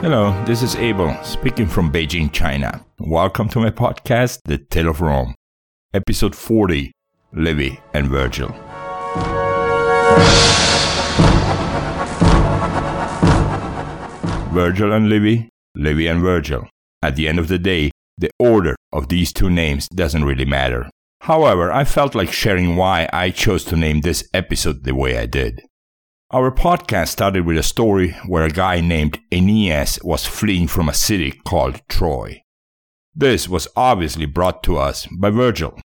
Hello, this is Abel speaking from Beijing, China. Welcome to my podcast, The Tale of Rome, episode 40 Livy and Virgil. Virgil and Livy, Livy and Virgil. At the end of the day, the order of these two names doesn't really matter. However, I felt like sharing why I chose to name this episode the way I did. Our podcast started with a story where a guy named Aeneas was fleeing from a city called Troy. This was obviously brought to us by Virgil.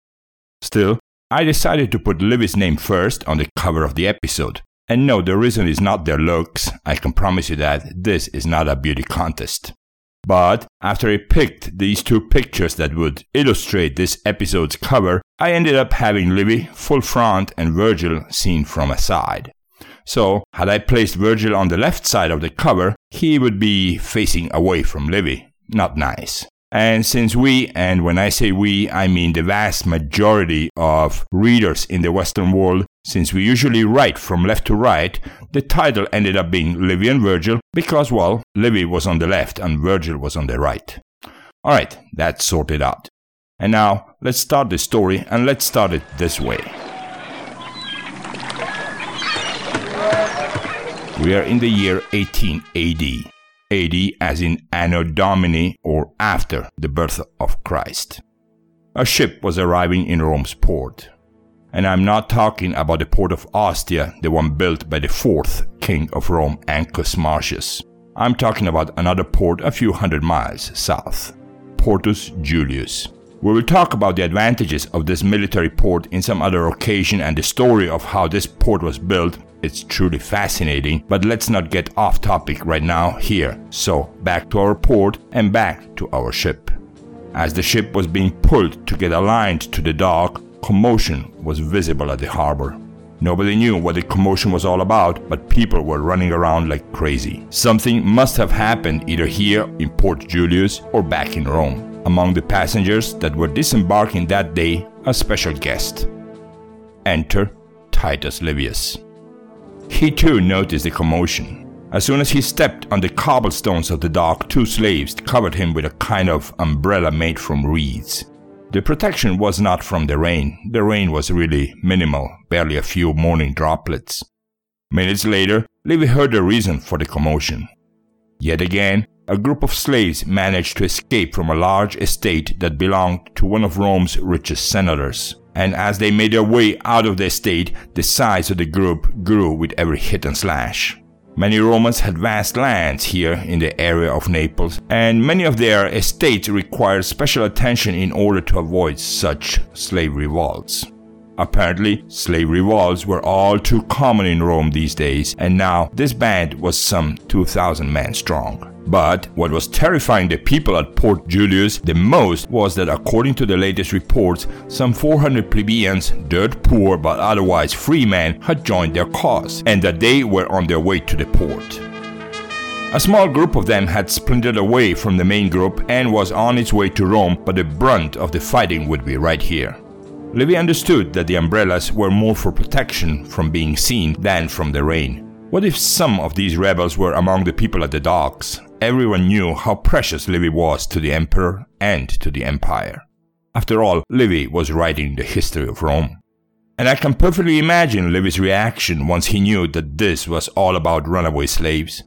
Still, I decided to put Livy's name first on the cover of the episode. And no, the reason is not their looks. I can promise you that this is not a beauty contest. But after I picked these two pictures that would illustrate this episode's cover, I ended up having Livy full front and Virgil seen from a side. So, had I placed Virgil on the left side of the cover, he would be facing away from Livy. Not nice. And since we, and when I say we, I mean the vast majority of readers in the Western world, since we usually write from left to right, the title ended up being Livy and Virgil because, well, Livy was on the left and Virgil was on the right. Alright, that's sorted out. And now, let's start the story and let's start it this way. We are in the year 18 AD. AD as in Anno Domini or after the birth of Christ. A ship was arriving in Rome's port. And I'm not talking about the port of Ostia, the one built by the fourth king of Rome, Ancus Marcius. I'm talking about another port a few hundred miles south, Portus Julius. We will talk about the advantages of this military port in some other occasion and the story of how this port was built it's truly fascinating, but let's not get off topic right now here. So, back to our port and back to our ship. As the ship was being pulled to get aligned to the dock, commotion was visible at the harbor. Nobody knew what the commotion was all about, but people were running around like crazy. Something must have happened either here in Port Julius or back in Rome. Among the passengers that were disembarking that day, a special guest. Enter Titus Livius. He too noticed the commotion. As soon as he stepped on the cobblestones of the dock, two slaves covered him with a kind of umbrella made from reeds. The protection was not from the rain. The rain was really minimal, barely a few morning droplets. Minutes later, Livy heard the reason for the commotion. Yet again, a group of slaves managed to escape from a large estate that belonged to one of Rome's richest senators and as they made their way out of the estate, the size of the group grew with every hit and slash. Many Romans had vast lands here in the area of Naples, and many of their estates required special attention in order to avoid such slave revolts. Apparently, slave revolts were all too common in Rome these days, and now this band was some 2,000 men strong. But what was terrifying the people at Port Julius the most was that according to the latest reports, some 400 plebeians, dirt poor but otherwise free men, had joined their cause, and that they were on their way to the port. A small group of them had splintered away from the main group and was on its way to Rome, but the brunt of the fighting would be right here. Livy understood that the umbrellas were more for protection from being seen than from the rain. What if some of these rebels were among the people at the docks? Everyone knew how precious Livy was to the emperor and to the empire. After all, Livy was writing the history of Rome. And I can perfectly imagine Livy's reaction once he knew that this was all about runaway slaves.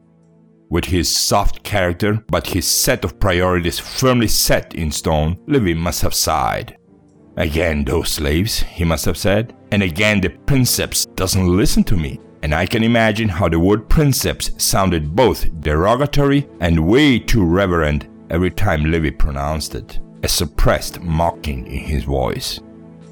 With his soft character, but his set of priorities firmly set in stone, Livy must have sighed. Again, those slaves, he must have said. And again, the princeps doesn't listen to me and I can imagine how the word princeps sounded both derogatory and way too reverent every time Livy pronounced it, a suppressed mocking in his voice.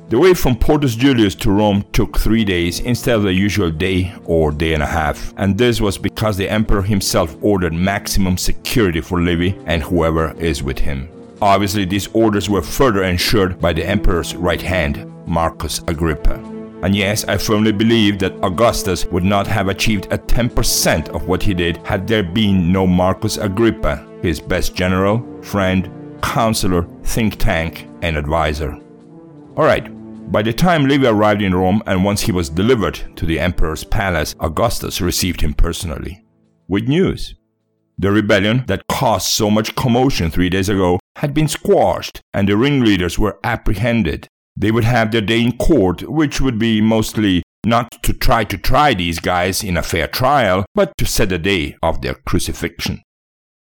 The way from Portus Julius to Rome took three days instead of the usual day or day and a half, and this was because the emperor himself ordered maximum security for Livy and whoever is with him. Obviously, these orders were further ensured by the emperor's right hand, Marcus Agrippa. And yes, I firmly believe that Augustus would not have achieved a 10% of what he did had there been no Marcus Agrippa, his best general, friend, counselor, think tank, and advisor. Alright, by the time Livy arrived in Rome and once he was delivered to the emperor's palace, Augustus received him personally. With news. The rebellion that caused so much commotion three days ago had been squashed, and the ringleaders were apprehended. They would have their day in court, which would be mostly not to try to try these guys in a fair trial, but to set the day of their crucifixion.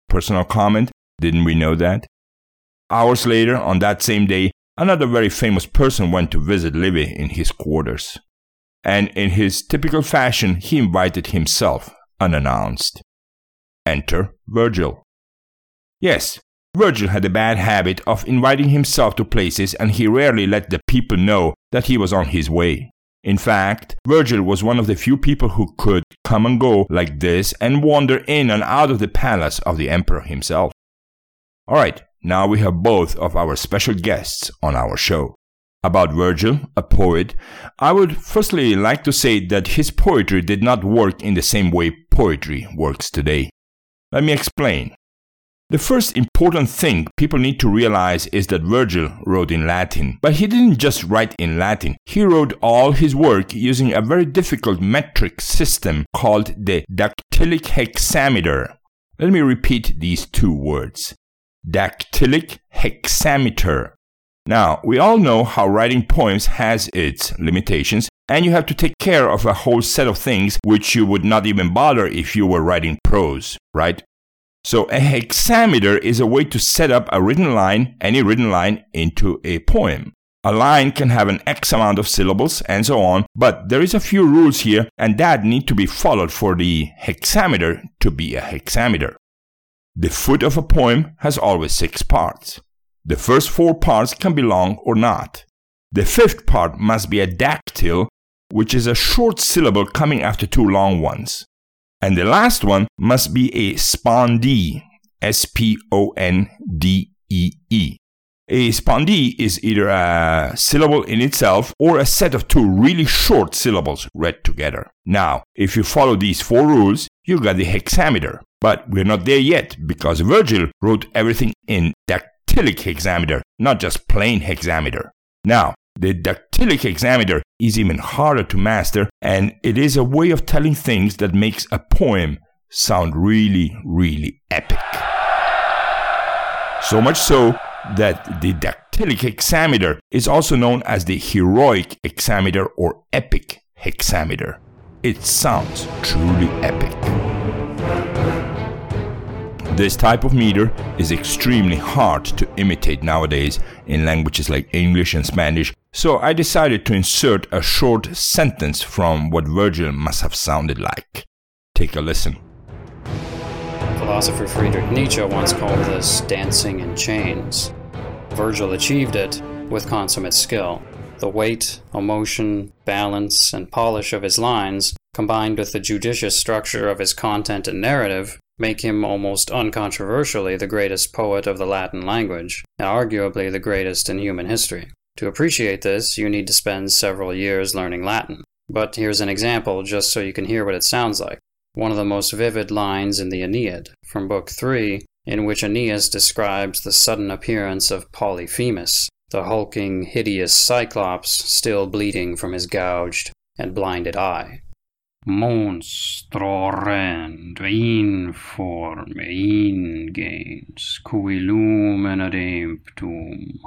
Personal comment Didn't we know that? Hours later, on that same day, another very famous person went to visit Livy in his quarters. And in his typical fashion, he invited himself, unannounced. Enter Virgil. Yes, Virgil had a bad habit of inviting himself to places and he rarely let the people know that he was on his way. In fact, Virgil was one of the few people who could come and go like this and wander in and out of the palace of the emperor himself. Alright, now we have both of our special guests on our show. About Virgil, a poet, I would firstly like to say that his poetry did not work in the same way poetry works today. Let me explain. The first important thing people need to realize is that Virgil wrote in Latin. But he didn't just write in Latin, he wrote all his work using a very difficult metric system called the dactylic hexameter. Let me repeat these two words dactylic hexameter. Now, we all know how writing poems has its limitations, and you have to take care of a whole set of things which you would not even bother if you were writing prose, right? So a hexameter is a way to set up a written line, any written line, into a poem. A line can have an X amount of syllables and so on, but there is a few rules here and that need to be followed for the hexameter to be a hexameter. The foot of a poem has always six parts. The first four parts can be long or not. The fifth part must be a dactyl, which is a short syllable coming after two long ones. And the last one must be a spondee, S P O N D E E. A spondee is either a syllable in itself or a set of two really short syllables read together. Now, if you follow these four rules, you got the hexameter. But we're not there yet because Virgil wrote everything in dactylic hexameter, not just plain hexameter. Now, the dactylic hexameter is even harder to master, and it is a way of telling things that makes a poem sound really, really epic. So much so that the dactylic hexameter is also known as the heroic hexameter or epic hexameter. It sounds truly epic. This type of meter is extremely hard to imitate nowadays in languages like English and Spanish, so I decided to insert a short sentence from what Virgil must have sounded like. Take a listen. Philosopher Friedrich Nietzsche once called this dancing in chains. Virgil achieved it with consummate skill. The weight, emotion, balance, and polish of his lines, combined with the judicious structure of his content and narrative, make him almost uncontroversially the greatest poet of the Latin language, and arguably the greatest in human history. To appreciate this, you need to spend several years learning Latin. But here's an example just so you can hear what it sounds like. One of the most vivid lines in the Aeneid, from Book 3, in which Aeneas describes the sudden appearance of Polyphemus, the hulking, hideous Cyclops still bleeding from his gouged and blinded eye ademptum.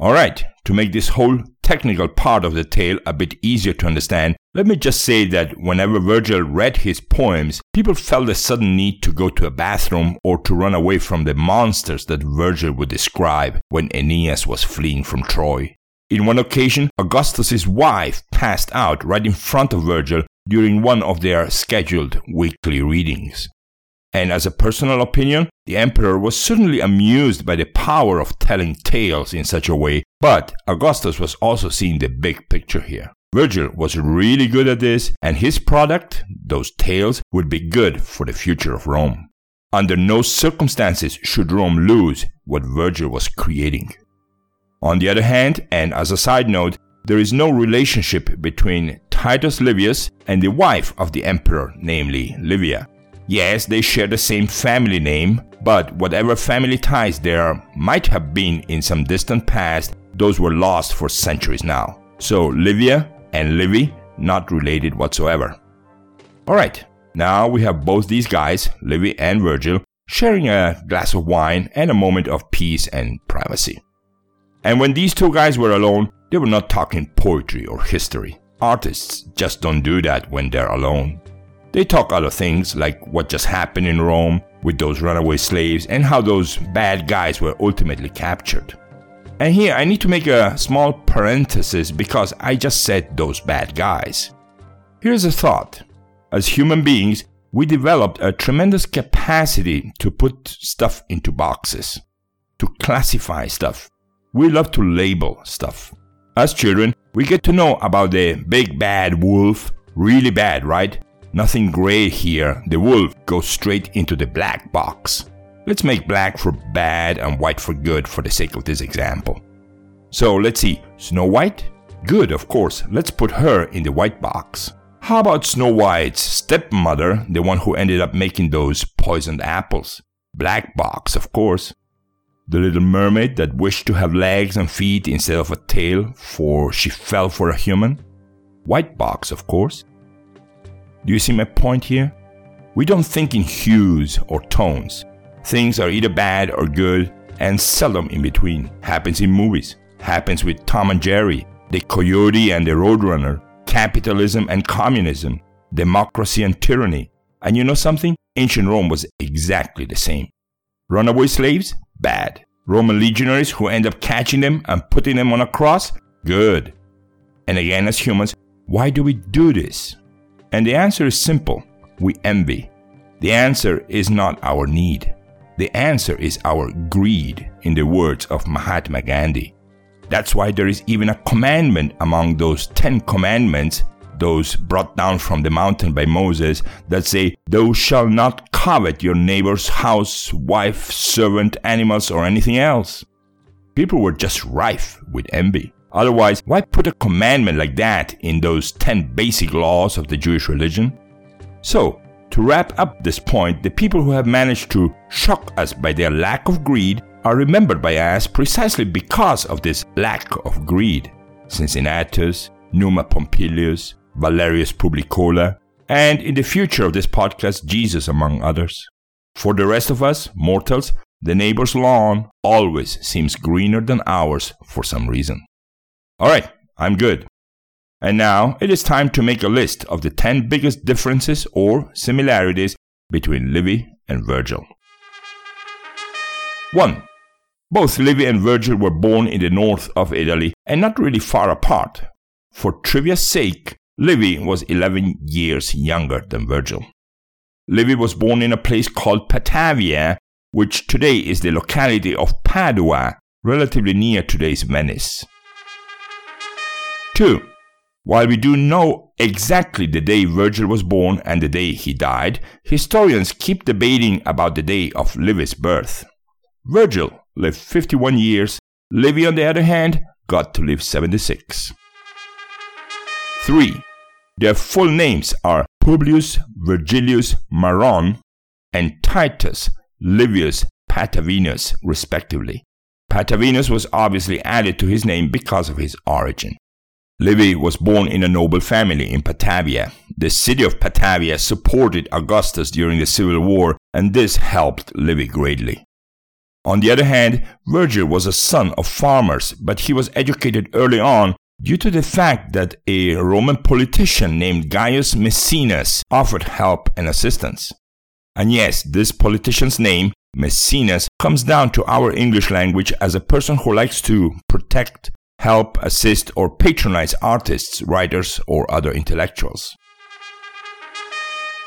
Alright, to make this whole technical part of the tale a bit easier to understand, let me just say that whenever Virgil read his poems, people felt a sudden need to go to a bathroom or to run away from the monsters that Virgil would describe when Aeneas was fleeing from Troy. In one occasion, Augustus's wife passed out right in front of Virgil during one of their scheduled weekly readings. And as a personal opinion, the emperor was certainly amused by the power of telling tales in such a way, but Augustus was also seeing the big picture here. Virgil was really good at this, and his product, those tales, would be good for the future of Rome. Under no circumstances should Rome lose what Virgil was creating. On the other hand, and as a side note, there is no relationship between Titus Livius and the wife of the emperor, namely Livia. Yes, they share the same family name, but whatever family ties there might have been in some distant past, those were lost for centuries now. So Livia and Livy, not related whatsoever. Alright, Now we have both these guys, Livy and Virgil, sharing a glass of wine and a moment of peace and privacy. And when these two guys were alone, they were not talking poetry or history. Artists just don't do that when they're alone. They talk other things like what just happened in Rome with those runaway slaves and how those bad guys were ultimately captured. And here I need to make a small parenthesis because I just said those bad guys. Here's a thought. As human beings, we developed a tremendous capacity to put stuff into boxes, to classify stuff. We love to label stuff. As children, we get to know about the big bad wolf, really bad, right? Nothing gray here. The wolf goes straight into the black box. Let's make black for bad and white for good for the sake of this example. So let's see. Snow White? Good, of course. Let's put her in the white box. How about Snow White's stepmother, the one who ended up making those poisoned apples? Black box, of course. The little mermaid that wished to have legs and feet instead of a tail, for she fell for a human? White box, of course. Do you see my point here? We don't think in hues or tones. Things are either bad or good, and seldom in between. Happens in movies. Happens with Tom and Jerry, the coyote and the roadrunner, capitalism and communism, democracy and tyranny. And you know something? Ancient Rome was exactly the same. Runaway slaves? Bad. Roman legionaries who end up catching them and putting them on a cross? Good. And again, as humans, why do we do this? And the answer is simple we envy. The answer is not our need. The answer is our greed, in the words of Mahatma Gandhi. That's why there is even a commandment among those Ten Commandments, those brought down from the mountain by Moses, that say, Thou shalt not covet your neighbor's house, wife, servant, animals, or anything else. People were just rife with envy. Otherwise, why put a commandment like that in those 10 basic laws of the Jewish religion? So, to wrap up this point, the people who have managed to shock us by their lack of greed are remembered by us precisely because of this lack of greed. Cincinnatus, Numa Pompilius, Valerius Publicola, and in the future of this podcast, Jesus, among others. For the rest of us, mortals, the neighbor's lawn always seems greener than ours for some reason. All right, I'm good. And now it is time to make a list of the 10 biggest differences or similarities between Livy and Virgil. 1. Both Livy and Virgil were born in the north of Italy and not really far apart. For trivia's sake, Livy was 11 years younger than Virgil. Livy was born in a place called Patavia, which today is the locality of Padua, relatively near today's Venice. 2. While we do know exactly the day Virgil was born and the day he died, historians keep debating about the day of Livy's birth. Virgil lived 51 years. Livy, on the other hand, got to live 76. 3. Their full names are Publius Virgilius Maron and Titus Livius Patavinus, respectively. Patavinus was obviously added to his name because of his origin. Livy was born in a noble family in Patavia. The city of Patavia supported Augustus during the Civil War, and this helped Livy greatly. On the other hand, Virgil was a son of farmers, but he was educated early on due to the fact that a Roman politician named Gaius Maecenas offered help and assistance. And yes, this politician's name, Maecenas, comes down to our English language as a person who likes to protect, help, assist, or patronize artists, writers, or other intellectuals.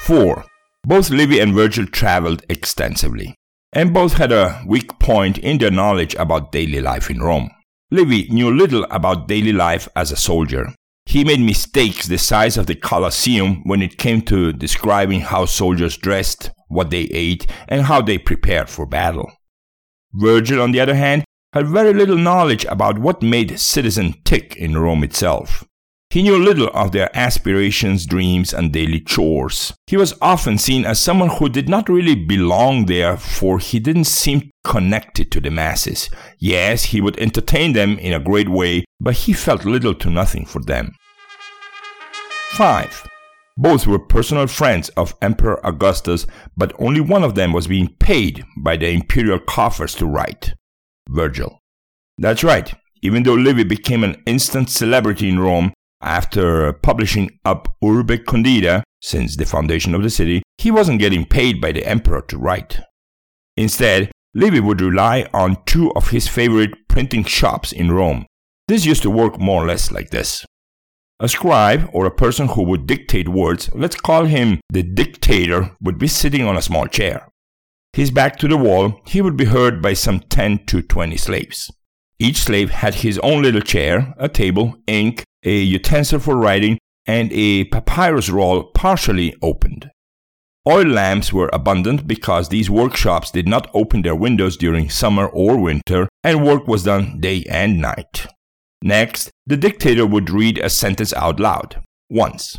4. Both Livy and Virgil traveled extensively and both had a weak point in their knowledge about daily life in Rome. Livy knew little about daily life as a soldier. He made mistakes the size of the Colosseum when it came to describing how soldiers dressed, what they ate, and how they prepared for battle. Virgil, on the other hand, had very little knowledge about what made citizens tick in Rome itself. He knew little of their aspirations, dreams, and daily chores. He was often seen as someone who did not really belong there, for he didn't seem connected to the masses. Yes, he would entertain them in a great way, but he felt little to nothing for them. 5. Both were personal friends of Emperor Augustus, but only one of them was being paid by the imperial coffers to write Virgil. That's right, even though Livy became an instant celebrity in Rome after publishing Ab Urbe Condita since the foundation of the city, he wasn't getting paid by the emperor to write. Instead, Livy would rely on two of his favorite printing shops in Rome. This used to work more or less like this. A scribe, or a person who would dictate words, let's call him the dictator, would be sitting on a small chair. His back to the wall, he would be heard by some 10 to 20 slaves. Each slave had his own little chair, a table, ink, a utensil for writing, and a papyrus roll partially opened. Oil lamps were abundant because these workshops did not open their windows during summer or winter, and work was done day and night. Next, the dictator would read a sentence out loud, once.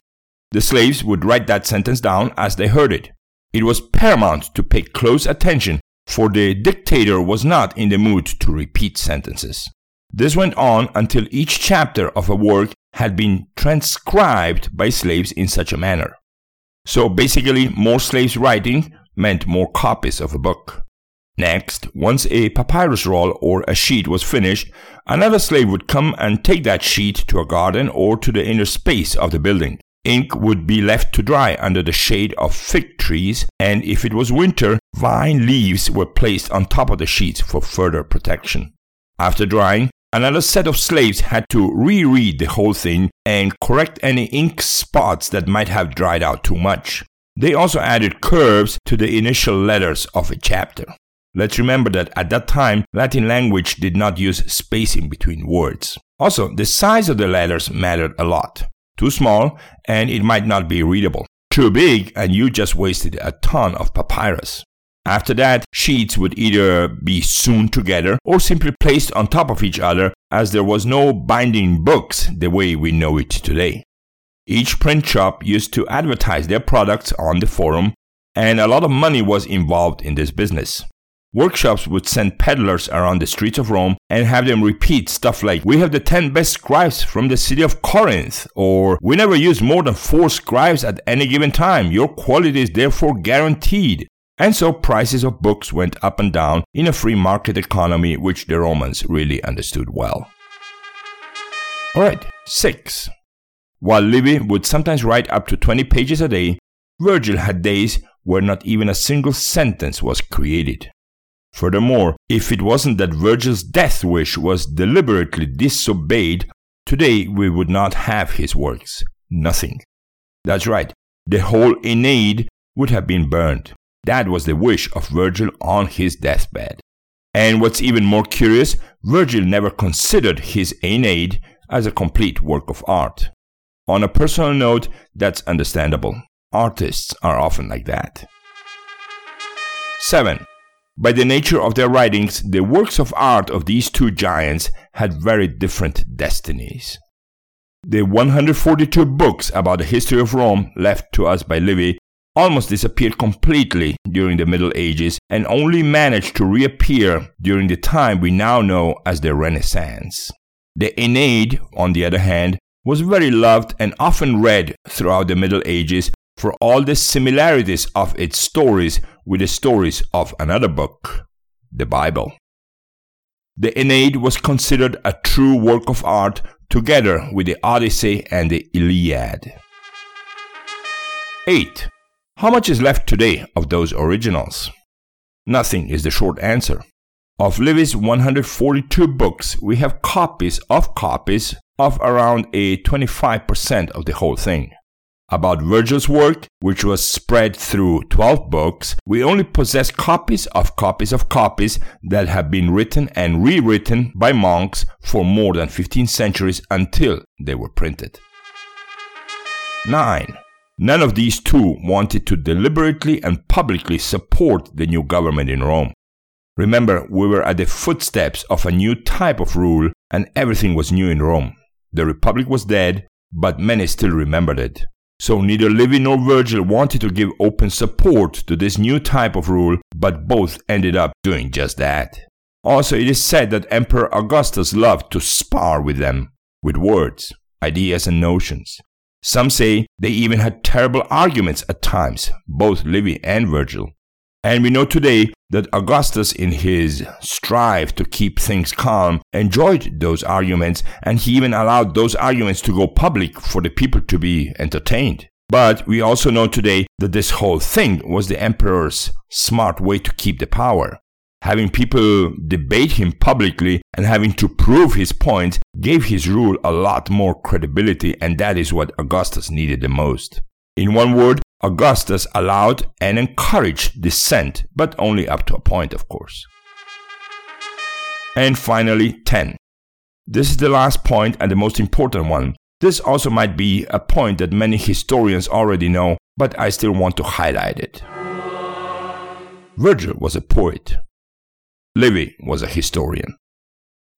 The slaves would write that sentence down as they heard it. It was paramount to pay close attention, for the dictator was not in the mood to repeat sentences. This went on until each chapter of a work had been transcribed by slaves in such a manner. So basically, more slaves writing meant more copies of a book. Next, once a papyrus roll or a sheet was finished, another slave would come and take that sheet to a garden or to the inner space of the building. Ink would be left to dry under the shade of fig trees, and if it was winter, vine leaves were placed on top of the sheets for further protection. After drying, Another set of slaves had to reread the whole thing and correct any ink spots that might have dried out too much. They also added curves to the initial letters of a chapter. Let's remember that at that time, Latin language did not use spacing between words. Also, the size of the letters mattered a lot. Too small, and it might not be readable. Too big, and you just wasted a ton of papyrus. After that, sheets would either be sewn together or simply placed on top of each other as there was no binding books the way we know it today. Each print shop used to advertise their products on the forum, and a lot of money was involved in this business. Workshops would send peddlers around the streets of Rome and have them repeat stuff like, We have the 10 best scribes from the city of Corinth, or We never use more than four scribes at any given time. Your quality is therefore guaranteed. And so prices of books went up and down in a free market economy which the Romans really understood well. Alright, 6. While Livy would sometimes write up to 20 pages a day, Virgil had days where not even a single sentence was created. Furthermore, if it wasn't that Virgil's death wish was deliberately disobeyed, today we would not have his works. Nothing. That's right, the whole Aeneid would have been burned. That was the wish of Virgil on his deathbed. And what's even more curious, Virgil never considered his Aeneid as a complete work of art. On a personal note, that's understandable. Artists are often like that. 7. By the nature of their writings, the works of art of these two giants had very different destinies. The 142 books about the history of Rome left to us by Livy almost disappeared completely during the Middle Ages and only managed to reappear during the time we now know as the Renaissance. The Aeneid, on the other hand, was very loved and often read throughout the Middle Ages for all the similarities of its stories with the stories of another book, the Bible. The Aeneid was considered a true work of art together with the Odyssey and the Iliad. 8. How much is left today of those originals? Nothing is the short answer. Of Livy's 142 books, we have copies of copies of around a 25% of the whole thing. About Virgil's work, which was spread through 12 books, we only possess copies of copies of copies that have been written and rewritten by monks for more than 15 centuries until they were printed. 9. None of these two wanted to deliberately and publicly support the new government in Rome. Remember, we were at the footsteps of a new type of rule, and everything was new in Rome. The Republic was dead, but many still remembered it. So neither Livy nor Virgil wanted to give open support to this new type of rule, but both ended up doing just that. Also, it is said that Emperor Augustus loved to spar with them, with words, ideas, and notions. Some say they even had terrible arguments at times, both Livy and Virgil. And we know today that Augustus, in his strive to keep things calm, enjoyed those arguments, and he even allowed those arguments to go public for the people to be entertained. But we also know today that this whole thing was the emperor's smart way to keep the power. Having people debate him publicly and having to prove his point gave his rule a lot more credibility, and that is what Augustus needed the most. In one word, Augustus allowed and encouraged dissent, but only up to a point, of course. And finally, 10. This is the last point and the most important one. This also might be a point that many historians already know, but I still want to highlight it. Virgil was a poet. Livy was a historian.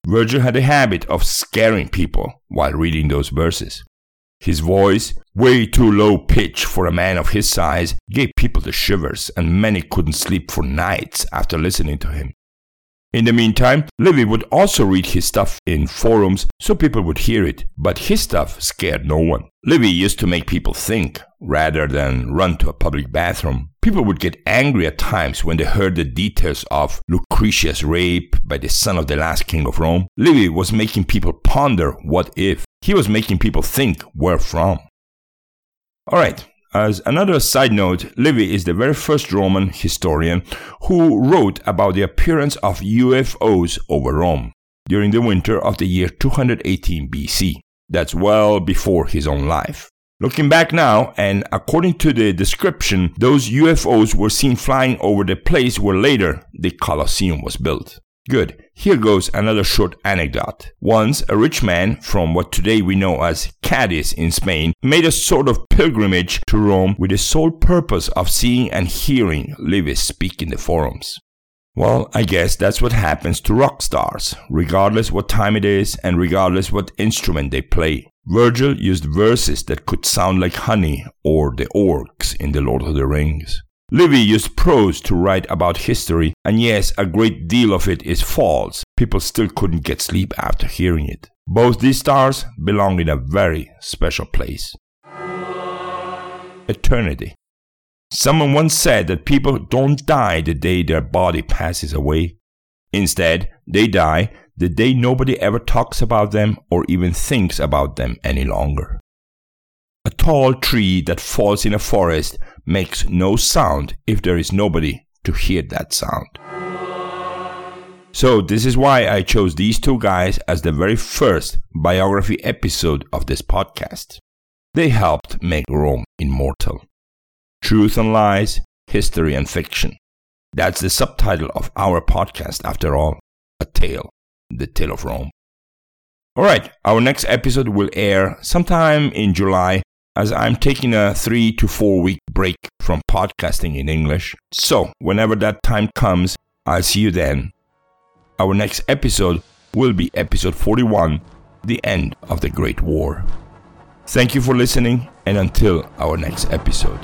Virgil had a habit of scaring people while reading those verses. His voice, way too low pitch for a man of his size, gave people the shivers, and many couldn't sleep for nights after listening to him. In the meantime, Livy would also read his stuff in forums so people would hear it, but his stuff scared no one. Livy used to make people think rather than run to a public bathroom. People would get angry at times when they heard the details of Lucretia's rape by the son of the last king of Rome. Livy was making people ponder what if. He was making people think where from. Alright, as another side note, Livy is the very first Roman historian who wrote about the appearance of UFOs over Rome during the winter of the year 218 BC. That's well before his own life. Looking back now, and according to the description, those UFOs were seen flying over the place where later the Colosseum was built. Good. Here goes another short anecdote. Once, a rich man from what today we know as Cadiz in Spain made a sort of pilgrimage to Rome with the sole purpose of seeing and hearing Livy speak in the forums. Well, I guess that's what happens to rock stars, regardless what time it is and regardless what instrument they play. Virgil used verses that could sound like honey or the orcs in The Lord of the Rings. Livy used prose to write about history, and yes, a great deal of it is false. People still couldn't get sleep after hearing it. Both these stars belong in a very special place. Eternity. Someone once said that people don't die the day their body passes away. Instead, they die the day nobody ever talks about them or even thinks about them any longer. A tall tree that falls in a forest makes no sound if there is nobody to hear that sound. So, this is why I chose these two guys as the very first biography episode of this podcast. They helped make Rome immortal. Truth and Lies, History and Fiction. That's the subtitle of our podcast, after all. A Tale, the Tale of Rome. Alright, our next episode will air sometime in July as I'm taking a three to four week break from podcasting in English. So, whenever that time comes, I'll see you then. Our next episode will be episode 41 The End of the Great War. Thank you for listening, and until our next episode.